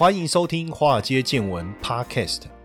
欢迎收听《华尔街见闻》Podcast。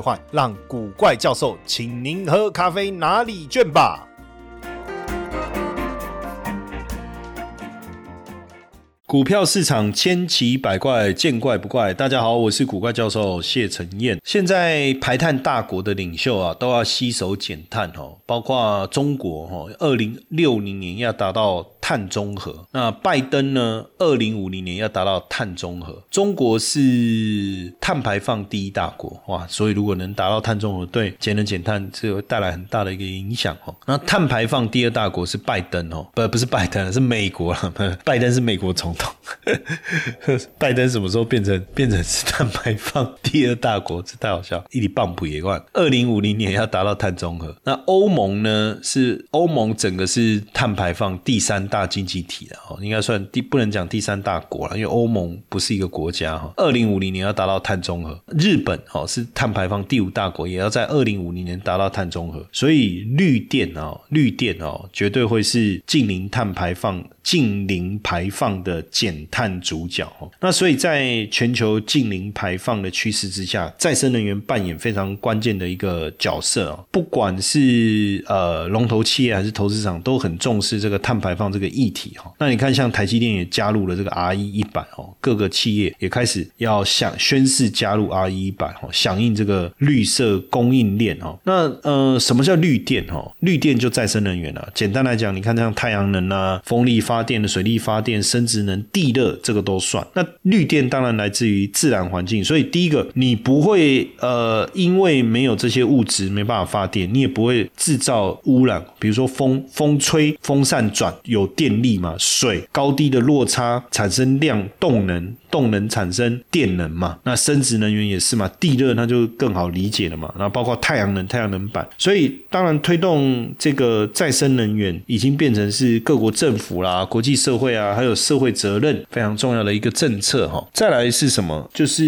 换让古怪教授请您喝咖啡拿礼券吧。股票市场千奇百怪，见怪不怪。大家好，我是古怪教授谢承彦。现在排碳大国的领袖啊，都要吸手减碳哦，包括中国哦，二零六零年要达到碳中和。那拜登呢，二零五零年要达到碳中和。中国是碳排放第一大国哇，所以如果能达到碳中和，对节能减碳这会带来很大的一个影响哦。那碳排放第二大国是拜登哦，不不是拜登，是美国了。拜登是美国总统。拜登什么时候变成变成是碳排放第二大国？这太好笑！一里棒普也万，二零五零年要达到碳中和。那欧盟呢？是欧盟整个是碳排放第三大大经济体了哦，应该算第不能讲第三大国了，因为欧盟不是一个国家哈。二零五零年要达到碳中和。日本哦是碳排放第五大国，也要在二零五零年达到碳中和。所以绿电哦，绿电哦，绝对会是近零碳排放。近零排放的减碳主角哦，那所以在全球近零排放的趋势之下，再生能源扮演非常关键的一个角色哦。不管是呃龙头企业还是投资厂，都很重视这个碳排放这个议题哈。那你看，像台积电也加入了这个 RE 一版哦，各个企业也开始要想宣誓加入 RE 一版哦，响应这个绿色供应链哦。那呃，什么叫绿电哦？绿电就再生能源了。简单来讲，你看像太阳能啊、风力发电的水力发电、生殖能、地热，这个都算。那绿电当然来自于自然环境，所以第一个，你不会呃，因为没有这些物质没办法发电，你也不会制造污染。比如说风风吹、风扇转有电力嘛，水高低的落差产生量动能。动能产生电能嘛？那生殖能源也是嘛？地热那就更好理解了嘛。然后包括太阳能、太阳能板，所以当然推动这个再生能源已经变成是各国政府啦、国际社会啊，还有社会责任非常重要的一个政策哈。再来是什么？就是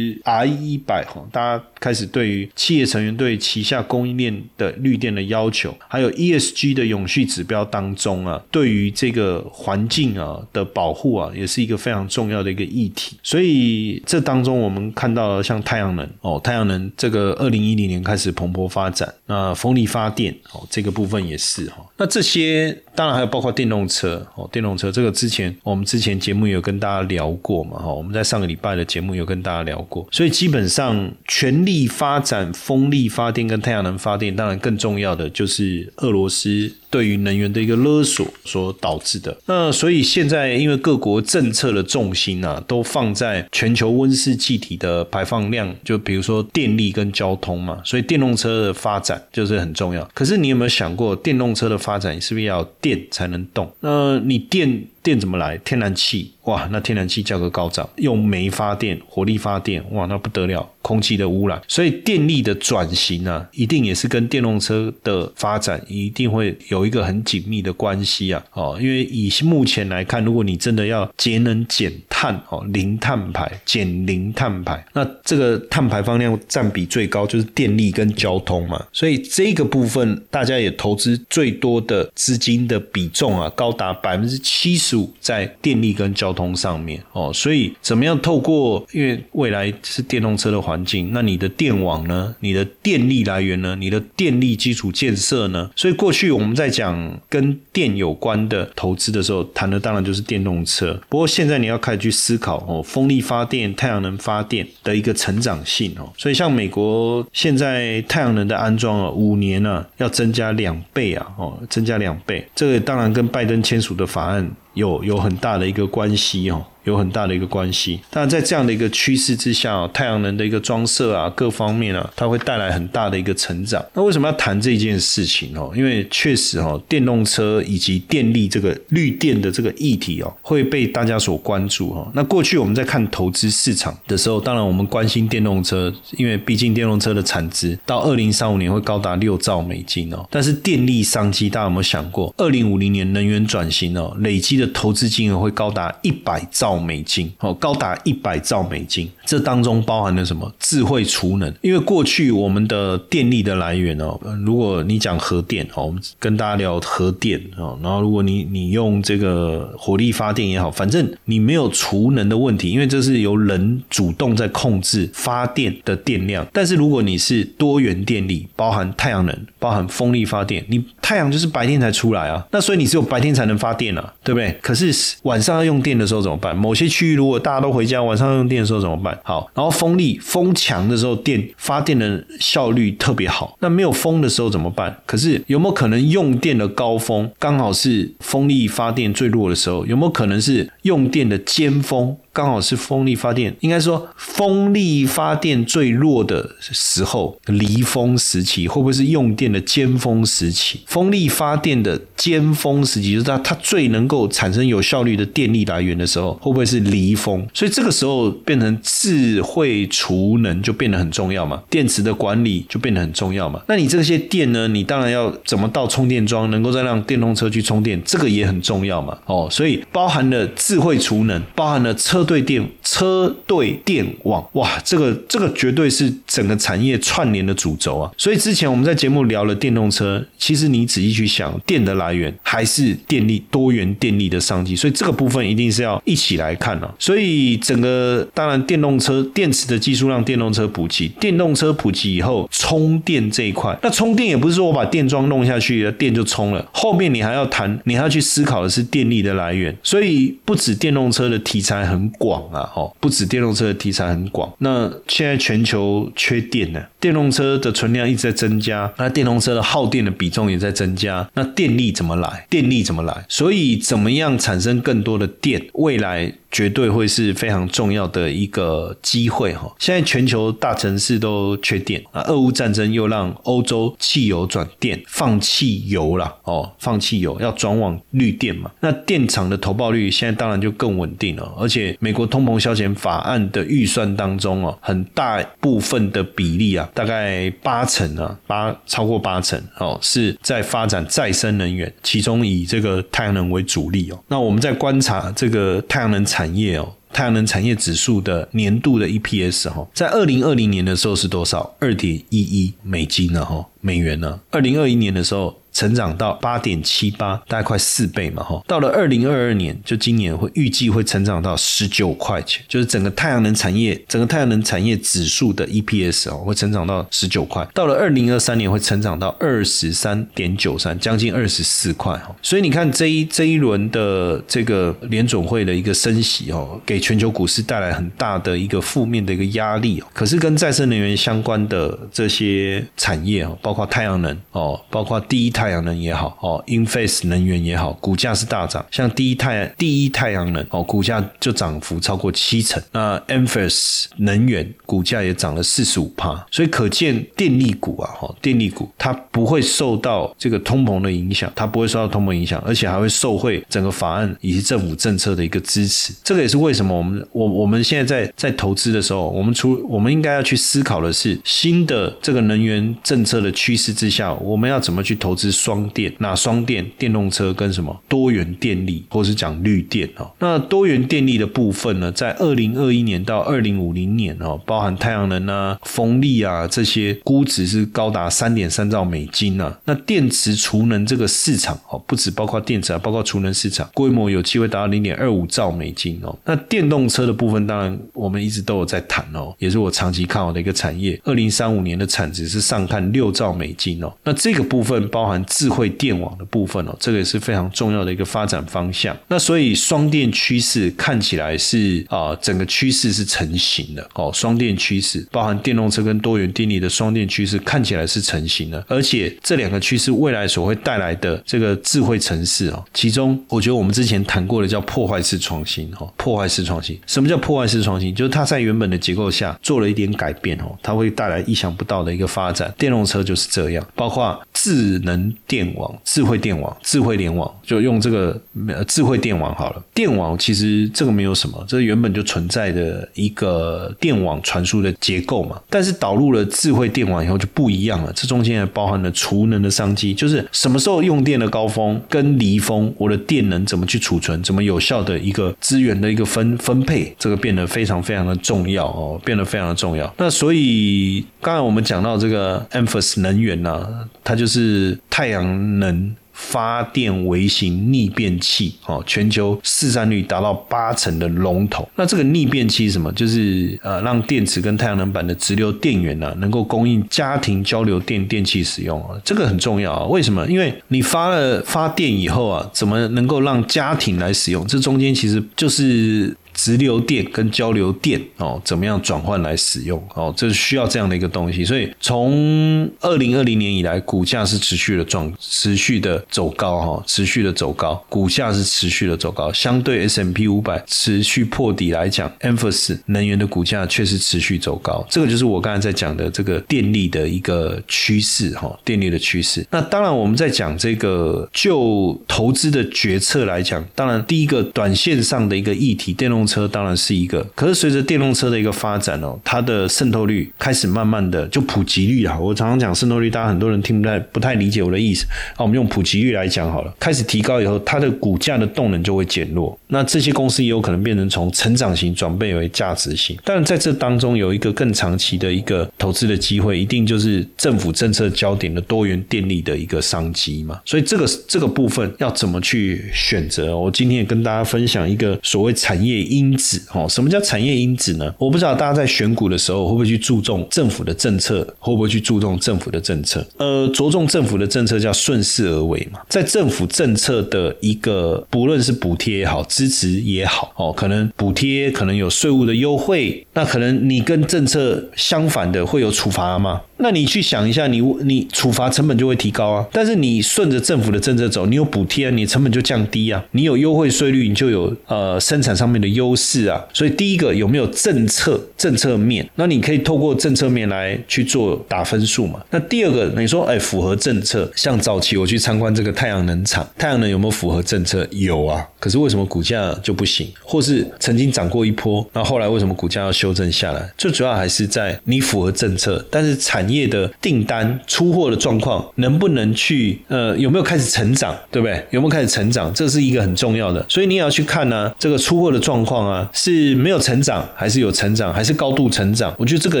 R 一百哈，大家开始对于企业成员对旗下供应链的绿电的要求，还有 ESG 的永续指标当中啊，对于这个环境啊的保护啊，也是一个非常重要的一个议题。所以这当中我们看到像太阳能哦，太阳能这个二零一零年开始蓬勃发展，那风力发电哦这个部分也是哈，那这些当然还有包括电动车哦，电动车这个之前我们之前节目有跟大家聊过嘛哈，我们在上个礼拜的节目有跟大家聊过，所以基本上全力发展风力发电跟太阳能发电，当然更重要的就是俄罗斯。对于能源的一个勒索所导致的，那所以现在因为各国政策的重心啊，都放在全球温室气体的排放量，就比如说电力跟交通嘛，所以电动车的发展就是很重要。可是你有没有想过，电动车的发展是不是要电电才能动？那你电？电怎么来？天然气哇，那天然气价格高涨，用煤发电、火力发电哇，那不得了，空气的污染。所以电力的转型啊，一定也是跟电动车的发展一定会有一个很紧密的关系啊。哦，因为以目前来看，如果你真的要节能减碳哦，零碳排、减零碳排，那这个碳排放量占比最高就是电力跟交通嘛。所以这个部分大家也投资最多的资金的比重啊，高达百分之七十。在电力跟交通上面哦，所以怎么样透过？因为未来是电动车的环境，那你的电网呢？你的电力来源呢？你的电力基础建设呢？所以过去我们在讲跟电有关的投资的时候，谈的当然就是电动车。不过现在你要开始去思考哦，风力发电、太阳能发电的一个成长性哦。所以像美国现在太阳能的安装啊，五年呢要增加两倍啊，哦，增加两倍。这个当然跟拜登签署的法案。有有很大的一个关系哦。有很大的一个关系。当然，在这样的一个趋势之下，太阳能的一个装设啊，各方面啊，它会带来很大的一个成长。那为什么要谈这件事情哦？因为确实哦，电动车以及电力这个绿电的这个议题哦，会被大家所关注哈。那过去我们在看投资市场的时候，当然我们关心电动车，因为毕竟电动车的产值到二零三五年会高达六兆美金哦。但是电力商机，大家有没有想过，二零五零年能源转型哦，累积的投资金额会高达一百兆兆美金哦，高达一百兆美金。这当中包含了什么？智慧储能。因为过去我们的电力的来源哦，如果你讲核电哦，我们跟大家聊核电哦，然后如果你你用这个火力发电也好，反正你没有储能的问题，因为这是由人主动在控制发电的电量。但是如果你是多元电力，包含太阳能、包含风力发电，你太阳就是白天才出来啊，那所以你只有白天才能发电啊，对不对？可是晚上要用电的时候怎么办？某些区域如果大家都回家，晚上用电的时候怎么办？好，然后风力风强的时候，电发电的效率特别好。那没有风的时候怎么办？可是有没有可能用电的高峰刚好是风力发电最弱的时候？有没有可能是用电的尖峰？刚好是风力发电，应该说风力发电最弱的时候，离峰时期会不会是用电的尖峰时期？风力发电的尖峰时期就是它它最能够产生有效率的电力来源的时候，会不会是离峰？所以这个时候变成智慧储能就变得很重要嘛，电池的管理就变得很重要嘛。那你这些电呢？你当然要怎么到充电桩，能够再让电动车去充电，这个也很重要嘛。哦，所以包含了智慧储能，包含了车。车队电车队电网哇，这个这个绝对是整个产业串联的主轴啊！所以之前我们在节目聊了电动车，其实你仔细去想，电的来源还是电力多元电力的商机，所以这个部分一定是要一起来看啊。所以整个当然电动车电池的技术让电动车普及，电动车普及以后充电这一块，那充电也不是说我把电桩弄下去，电就充了，后面你还要谈，你还要去思考的是电力的来源，所以不止电动车的题材很。广啊，哦，不止电动车的题材很广。那现在全球缺电呢，电动车的存量一直在增加，那电动车的耗电的比重也在增加。那电力怎么来？电力怎么来？所以怎么样产生更多的电？未来。绝对会是非常重要的一个机会哈！现在全球大城市都缺电啊，俄乌战争又让欧洲汽油转电，放弃油了哦，放弃油要转往绿电嘛。那电厂的投报率现在当然就更稳定了，而且美国通膨消减法案的预算当中哦，很大部分的比例啊，大概八成啊，八超过八成哦，是在发展再生能源，其中以这个太阳能为主力哦。那我们在观察这个太阳能产。产业哦，太阳能产业指数的年度的 EPS 哈，在二零二零年的时候是多少？二点一一美金呢？哈，美元呢？二零二一年的时候。成长到八点七八，大概快四倍嘛，哈。到了二零二二年，就今年会预计会成长到十九块钱，就是整个太阳能产业，整个太阳能产业指数的 EPS 哦，会成长到十九块。到了二零二三年会成长到二十三点九三，将近二十四块哈。所以你看这一这一轮的这个联总会的一个升息哦，给全球股市带来很大的一个负面的一个压力哦。可是跟再生能源相关的这些产业哦，包括太阳能哦，包括第一太。阳能也好，哦，Inface 能源也好，股价是大涨。像第一太第一太阳能，哦，股价就涨幅超过七成。那 Inface 能源股价也涨了四十五帕。所以可见电力股啊，哈，电力股它不会受到这个通膨的影响，它不会受到通膨影响，而且还会受惠整个法案以及政府政策的一个支持。这个也是为什么我们我我们现在在在投资的时候，我们出我们应该要去思考的是新的这个能源政策的趋势之下，我们要怎么去投资。双电，那双电电动车跟什么多元电力，或是讲绿电哦。那多元电力的部分呢，在二零二一年到二零五零年哦，包含太阳能啊、风力啊这些，估值是高达三点三兆美金呢。那电池储能这个市场哦，不止包括电池啊，包括储能市场规模有机会达到零点二五兆美金哦。那电动车的部分，当然我们一直都有在谈哦，也是我长期看好的一个产业。二零三五年的产值是上看六兆美金哦。那这个部分包含。智慧电网的部分哦，这个也是非常重要的一个发展方向。那所以双电趋势看起来是啊，整个趋势是成型的哦。双电趋势包含电动车跟多元电力的双电趋势看起来是成型的，而且这两个趋势未来所会带来的这个智慧城市哦，其中我觉得我们之前谈过的叫破坏式创新哦，破坏式创新。什么叫破坏式创新？就是它在原本的结构下做了一点改变哦，它会带来意想不到的一个发展。电动车就是这样，包括智能电网、智慧电网、智慧联网，就用这个智慧电网好了。电网其实这个没有什么，这原本就存在的一个电网传输的结构嘛。但是导入了智慧电网以后就不一样了，这中间还包含了储能的商机，就是什么时候用电的高峰跟离峰，我的电能怎么去储存，怎么有效的一个资源的一个分分配，这个变得非常非常的重要哦，变得非常的重要。那所以刚才我们讲到这个 e m p h a s 能源呢，它就是太阳能。发电微型逆变器，哦，全球市占率达到八成的龙头。那这个逆变器是什么？就是呃，让电池跟太阳能板的直流电源呢，能够供应家庭交流电电器使用啊。这个很重要啊。为什么？因为你发了发电以后啊，怎么能够让家庭来使用？这中间其实就是。直流电跟交流电哦，怎么样转换来使用哦？这是需要这样的一个东西。所以从二零二零年以来，股价是持续的状，持续的走高哈，持续的走高，股价是持续的走高。相对 S M P 五百持续破底来讲 e m p h a s 能源的股价确实持续走高。这个就是我刚才在讲的这个电力的一个趋势哈，电力的趋势。那当然我们在讲这个就投资的决策来讲，当然第一个短线上的一个议题，电动。车当然是一个，可是随着电动车的一个发展哦，它的渗透率开始慢慢的就普及率啊。我常常讲渗透率，大家很多人听不太不太理解我的意思。啊，我们用普及率来讲好了，开始提高以后，它的股价的动能就会减弱。那这些公司也有可能变成从成长型转变为价值型。但在这当中有一个更长期的一个投资的机会，一定就是政府政策焦点的多元电力的一个商机嘛。所以这个这个部分要怎么去选择？我今天也跟大家分享一个所谓产业一。因子哦，什么叫产业因子呢？我不知道大家在选股的时候会不会去注重政府的政策，会不会去注重政府的政策？呃，着重政府的政策叫顺势而为嘛。在政府政策的一个，不论是补贴也好，支持也好，哦，可能补贴可能有税务的优惠，那可能你跟政策相反的会有处罚吗？那你去想一下，你你处罚成本就会提高啊。但是你顺着政府的政策走，你有补贴，你成本就降低啊。你有优惠税率，你就有呃生产上面的优势啊。所以第一个有没有政策政策面？那你可以透过政策面来去做打分数嘛。那第二个你说哎符合政策，像早期我去参观这个太阳能厂，太阳能有没有符合政策？有啊。可是为什么股价就不行？或是曾经涨过一波，那后来为什么股价要修正下来？最主要还是在你符合政策，但是产业的订单出货的状况能不能去呃有没有开始成长，对不对？有没有开始成长，这是一个很重要的。所以你也要去看呢，这个出货的状况况啊是没有成长，还是有成长，还是高度成长？我觉得这个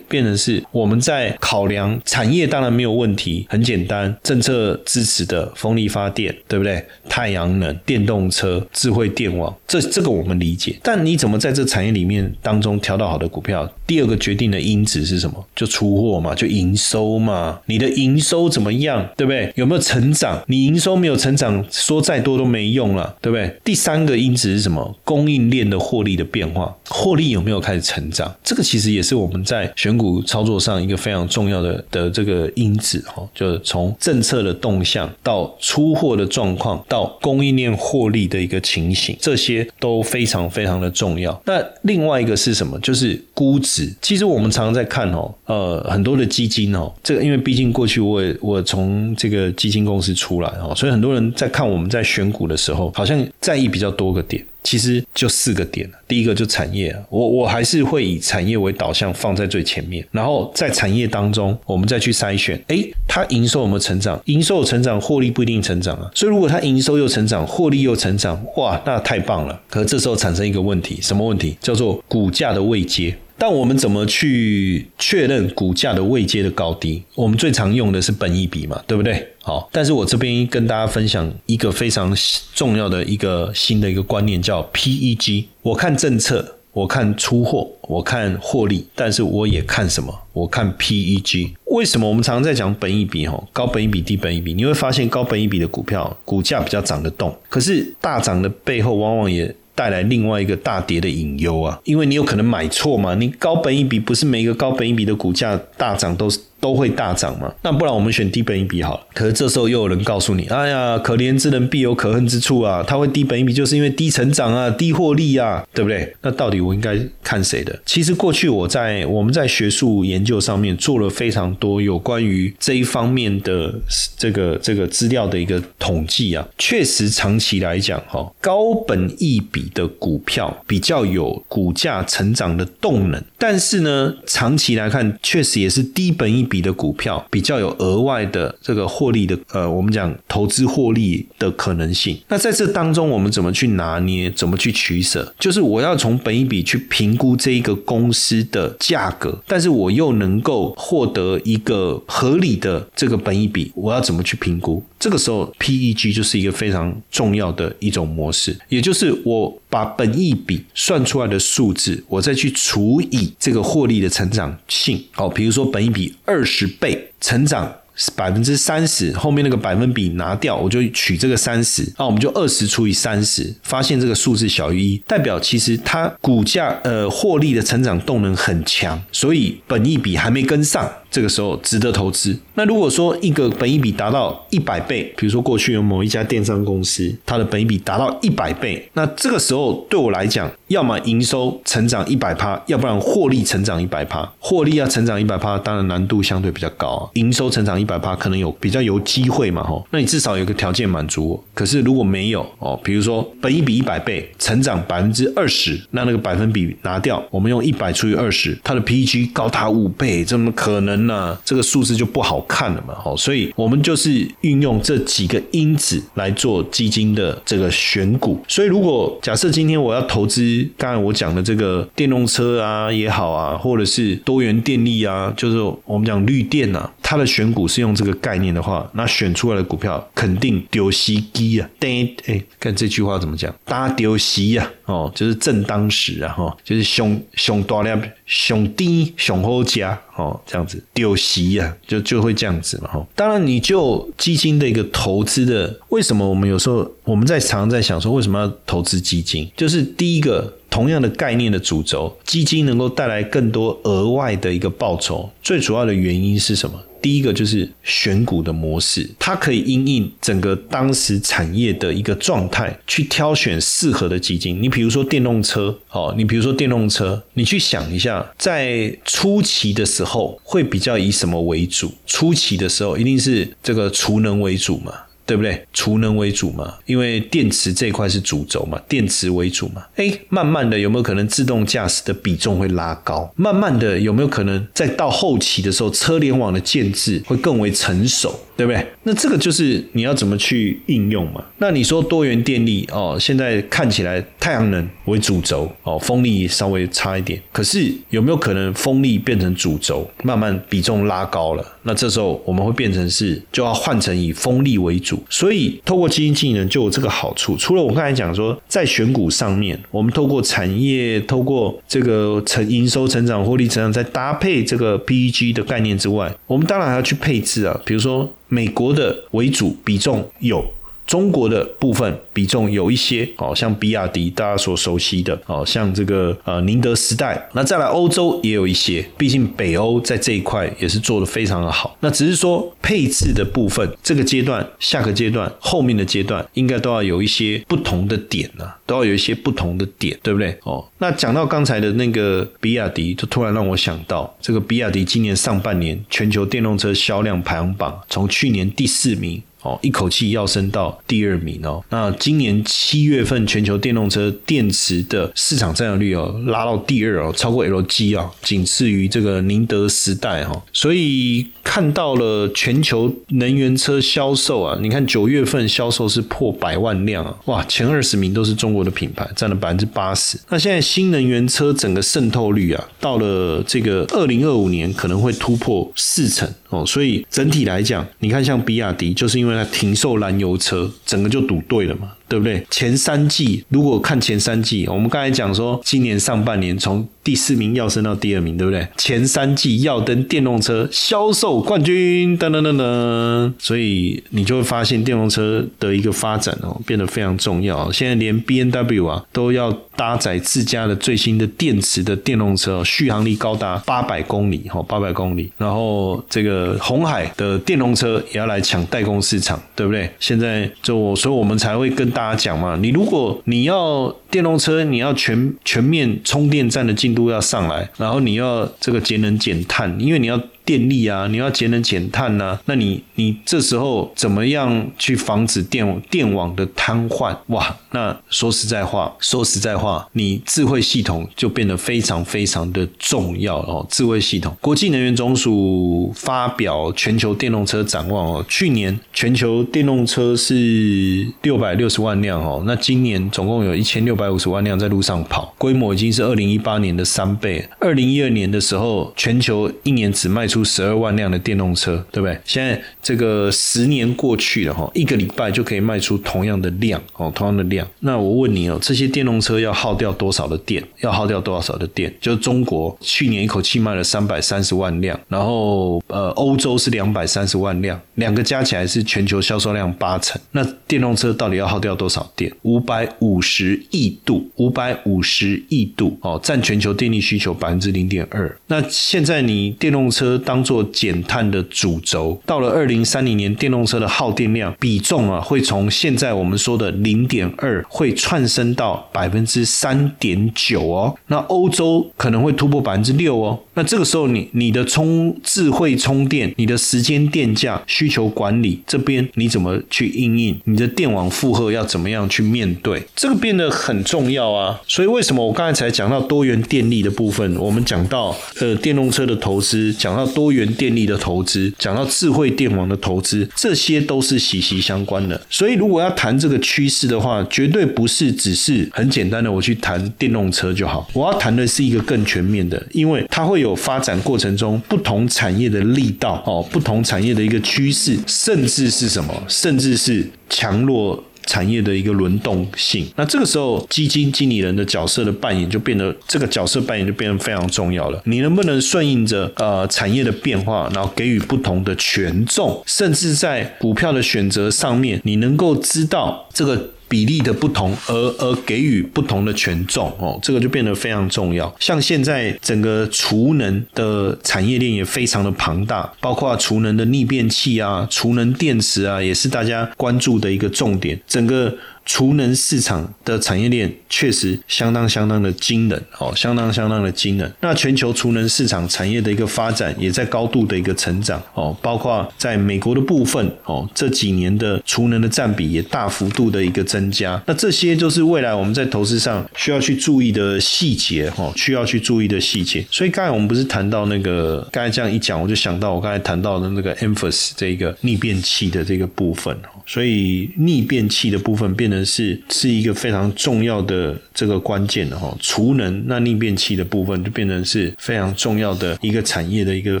变成是我们在考量产业，当然没有问题，很简单，政策支持的风力发电，对不对？太阳能、电动车、智慧电网，这这个我们理解。但你怎么在这产业里面当中挑到好的股票？第二个决定的因子是什么？就出货嘛，就营收嘛。你的营收怎么样，对不对？有没有成长？你营收没有成长，说再多都没用了，对不对？第三个因子是什么？供应链的获利的变化，获利有没有开始成长？这个其实也是我们在选股操作上一个非常重要的的这个因子哈。就是从政策的动向到出货的状况，到供应链获利的一个情形，这些都非常非常的重要。那另外一个是什么？就是估值。其实我们常常在看哦，呃，很多的基金哦，这个因为毕竟过去我也我从这个基金公司出来哦，所以很多人在看我们在选股的时候，好像在意比较多个点。其实就四个点第一个就产业，我我还是会以产业为导向放在最前面，然后在产业当中，我们再去筛选，哎，它营收有没有成长？营收有成长，获利不一定成长啊。所以如果它营收又成长，获利又成长，哇，那太棒了。可这时候产生一个问题，什么问题？叫做股价的位阶。但我们怎么去确认股价的位阶的高低？我们最常用的是本益比嘛，对不对？好，但是我这边跟大家分享一个非常重要的一个新的一个观念，叫 PEG。我看政策。我看出货，我看获利，但是我也看什么？我看 PEG。为什么我们常常在讲本益比？哈，高本益比、低本益比，你会发现高本益比的股票股价比较涨得动，可是大涨的背后往往也。带来另外一个大跌的隐忧啊，因为你有可能买错嘛。你高本一比不是每一个高本一比的股价大涨都是都会大涨嘛？那不然我们选低本一比好了。可是这时候又有人告诉你，哎呀，可怜之人必有可恨之处啊！它会低本一比，就是因为低成长啊，低获利啊，对不对？那到底我应该看谁的？其实过去我在我们在学术研究上面做了非常多有关于这一方面的这个这个资料的一个统计啊，确实长期来讲哈，高本一比。的股票比较有股价成长的动能，但是呢，长期来看，确实也是低本一笔的股票比较有额外的这个获利的，呃，我们讲投资获利的可能性。那在这当中，我们怎么去拿捏，怎么去取舍？就是我要从本一比去评估这一个公司的价格，但是我又能够获得一个合理的这个本一比，我要怎么去评估？这个时候，PEG 就是一个非常重要的一种模式，也就是我把本益比算出来的数字，我再去除以这个获利的成长性。好，比如说本益比二二十倍，成长。百分之三十，后面那个百分比拿掉，我就取这个三十，那我们就二十除以三十，发现这个数字小于一，代表其实它股价呃获利的成长动能很强，所以本益比还没跟上，这个时候值得投资。那如果说一个本益比达到一百倍，比如说过去有某一家电商公司，它的本益比达到一百倍，那这个时候对我来讲，要么营收成长一百趴，要不然获利成长一百趴。获利要成长一百趴，当然难度相对比较高啊，营收成长一。百趴可能有比较有机会嘛吼，那你至少有个条件满足我。可是如果没有哦，比如说本一比一百倍，成长百分之二十，那那个百分比拿掉，我们用一百除以二十，它的 PEG 高达五倍，怎么可能呢？这个数字就不好看了嘛吼。所以我们就是运用这几个因子来做基金的这个选股。所以如果假设今天我要投资，刚才我讲的这个电动车啊也好啊，或者是多元电力啊，就是我们讲绿电啊，它的选股是。用这个概念的话，那选出来的股票肯定丢西低啊！等哎，看这句话怎么讲？大丢西呀！哦，就是正当时啊！哈，就是熊熊大量熊低熊好加哦，这样子丢西呀，就就会这样子嘛！哈，当然，你就基金的一个投资的，为什么我们有时候我们在常常在想说，为什么要投资基金？就是第一个。同样的概念的主轴，基金能够带来更多额外的一个报酬，最主要的原因是什么？第一个就是选股的模式，它可以因应整个当时产业的一个状态，去挑选适合的基金。你比如说电动车，哦，你比如说电动车，你去想一下，在初期的时候会比较以什么为主？初期的时候一定是这个储能为主嘛。对不对？储能为主嘛，因为电池这一块是主轴嘛，电池为主嘛。哎，慢慢的有没有可能自动驾驶的比重会拉高？慢慢的有没有可能在到后期的时候，车联网的建制会更为成熟？对不对？那这个就是你要怎么去应用嘛？那你说多元电力哦，现在看起来太阳能为主轴哦，风力稍微差一点。可是有没有可能风力变成主轴，慢慢比重拉高了？那这时候我们会变成是就要换成以风力为主。所以透过基金经理人就有这个好处。除了我刚才讲说，在选股上面，我们透过产业、透过这个成营收成长、获利成长，再搭配这个 PEG 的概念之外，我们当然还要去配置啊，比如说。美国的为主比重有。中国的部分比重有一些，哦，像比亚迪大家所熟悉的，哦，像这个呃宁德时代，那再来欧洲也有一些，毕竟北欧在这一块也是做的非常的好。那只是说配置的部分，这个阶段、下个阶段、后面的阶段，应该都要有一些不同的点呢，都要有一些不同的点，对不对？哦，那讲到刚才的那个比亚迪，就突然让我想到，这个比亚迪今年上半年全球电动车销量排行榜，从去年第四名。哦，一口气要升到第二名哦。那今年七月份全球电动车电池的市场占有率哦，拉到第二哦，超过 LG 啊，仅次于这个宁德时代哈。所以看到了全球能源车销售啊，你看九月份销售是破百万辆啊，哇，前二十名都是中国的品牌，占了百分之八十。那现在新能源车整个渗透率啊，到了这个二零二五年可能会突破四成哦。所以整体来讲，你看像比亚迪，就是因为那停售燃油车，整个就赌对了嘛。对不对？前三季如果看前三季，我们刚才讲说，今年上半年从第四名要升到第二名，对不对？前三季要登电动车销售冠军，噔噔噔噔，所以你就会发现电动车的一个发展哦，变得非常重要。现在连 B N W 啊都要搭载自家的最新的电池的电动车，续航力高达八百公里，哈，八百公里。然后这个红海的电动车也要来抢代工市场，对不对？现在就所以我们才会跟大家讲嘛，你如果你要电动车，你要全全面充电站的进度要上来，然后你要这个节能减碳，因为你要。电力啊，你要节能减碳呐，那你你这时候怎么样去防止电电网的瘫痪？哇，那说实在话，说实在话，你智慧系统就变得非常非常的重要哦。智慧系统，国际能源总署发表全球电动车展望哦，去年全球电动车是六百六十万辆哦，那今年总共有一千六百五十万辆在路上跑，规模已经是二零一八年的三倍。二零一二年的时候，全球一年只卖出。出十二万辆的电动车，对不对？现在这个十年过去了哈，一个礼拜就可以卖出同样的量哦，同样的量。那我问你哦，这些电动车要耗掉多少的电？要耗掉多少的电？就中国去年一口气卖了三百三十万辆，然后呃，欧洲是两百三十万辆，两个加起来是全球销售量八成。那电动车到底要耗掉多少电？五百五十亿度，五百五十亿度哦，占全球电力需求百分之零点二。那现在你电动车当做减碳的主轴，到了二零三零年，电动车的耗电量比重啊，会从现在我们说的零点二，会窜升到百分之三点九哦。那欧洲可能会突破百分之六哦。那这个时候，你你的充智慧充电，你的时间电价需求管理这边你怎么去应应？你的电网负荷要怎么样去面对？这个变得很重要啊。所以为什么我刚才才讲到多元电力的部分？我们讲到呃电动车的投资，讲到。多元电力的投资，讲到智慧电网的投资，这些都是息息相关的。所以，如果要谈这个趋势的话，绝对不是只是很简单的我去谈电动车就好。我要谈的是一个更全面的，因为它会有发展过程中不同产业的力道哦，不同产业的一个趋势，甚至是什么，甚至是强弱。产业的一个轮动性，那这个时候基金经理人的角色的扮演就变得，这个角色扮演就变得非常重要了。你能不能顺应着呃产业的变化，然后给予不同的权重，甚至在股票的选择上面，你能够知道这个。比例的不同，而而给予不同的权重哦，这个就变得非常重要。像现在整个储能的产业链也非常的庞大，包括储能的逆变器啊、储能电池啊，也是大家关注的一个重点。整个储能市场的产业链确实相当相当的惊人哦，相当相当的惊人。那全球储能市场产业的一个发展也在高度的一个成长哦，包括在美国的部分哦，这几年的储能的占比也大幅度的一个增加。那这些就是未来我们在投资上需要去注意的细节哦，需要去注意的细节。所以刚才我们不是谈到那个，刚才这样一讲，我就想到我刚才谈到的那个 e m p h a s 这个逆变器的这个部分哦，所以逆变器的部分变得。是是一个非常重要的这个关键的哈，储能那逆变器的部分就变成是非常重要的一个产业的一个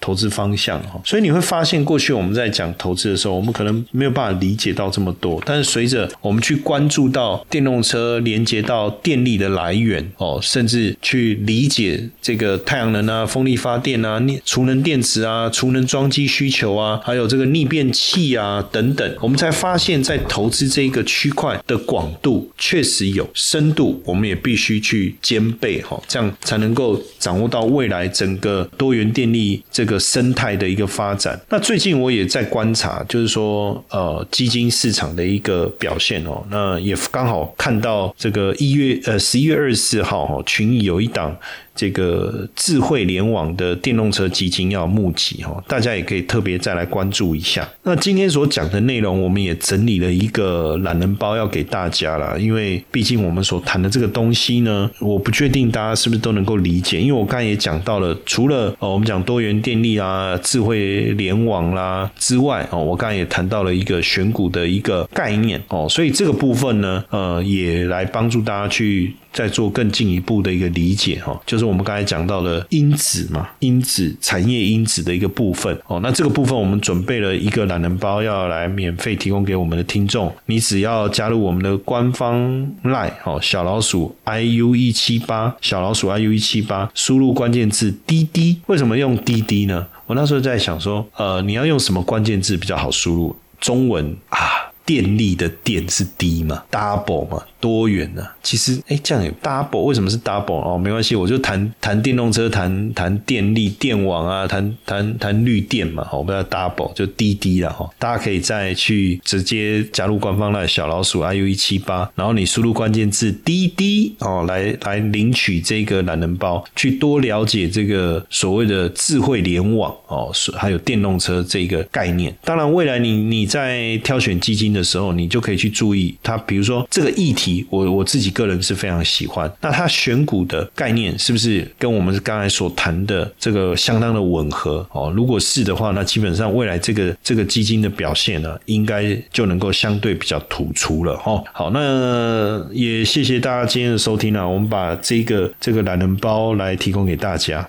投资方向哈，所以你会发现过去我们在讲投资的时候，我们可能没有办法理解到这么多，但是随着我们去关注到电动车连接到电力的来源哦，甚至去理解这个太阳能啊、风力发电啊、储能电池啊、储能装机需求啊，还有这个逆变器啊等等，我们才发现，在投资这一个区块的。广度确实有深度，我们也必须去兼备哈，这样才能够掌握到未来整个多元电力这个生态的一个发展。那最近我也在观察，就是说呃基金市场的一个表现哦，那也刚好看到这个一月呃十一月二十四号哈群有一档。这个智慧联网的电动车基金要募集哈，大家也可以特别再来关注一下。那今天所讲的内容，我们也整理了一个懒人包要给大家了，因为毕竟我们所谈的这个东西呢，我不确定大家是不是都能够理解。因为我刚才也讲到了，除了哦我们讲多元电力啊、智慧联网啦之外哦，我刚才也谈到了一个选股的一个概念哦，所以这个部分呢，呃，也来帮助大家去再做更进一步的一个理解哈，就是。我们刚才讲到的因子嘛，因子产业因子的一个部分哦。那这个部分我们准备了一个懒人包，要来免费提供给我们的听众。你只要加入我们的官方 line 哦，小老鼠 i u 一七八，小老鼠 i u 一七八，输入关键字滴滴。为什么用滴滴呢？我那时候在想说，呃，你要用什么关键字比较好输入？中文啊，电力的电是低嘛，double 嘛。多元呢？其实，哎，这样也 double，为什么是 double 哦？没关系，我就谈谈电动车，谈谈电力、电网啊，谈谈谈绿电嘛，我们要 double，就滴滴了哈。大家可以再去直接加入官方的小老鼠 iu 一七八，然后你输入关键字滴滴哦，来来领取这个懒人包，去多了解这个所谓的智慧联网哦，还有电动车这个概念。当然，未来你你在挑选基金的时候，你就可以去注意它，比如说这个议题。我我自己个人是非常喜欢，那它选股的概念是不是跟我们刚才所谈的这个相当的吻合哦？如果是的话，那基本上未来这个这个基金的表现呢，应该就能够相对比较突出了哦。好，那也谢谢大家今天的收听啊，我们把这个这个懒人包来提供给大家。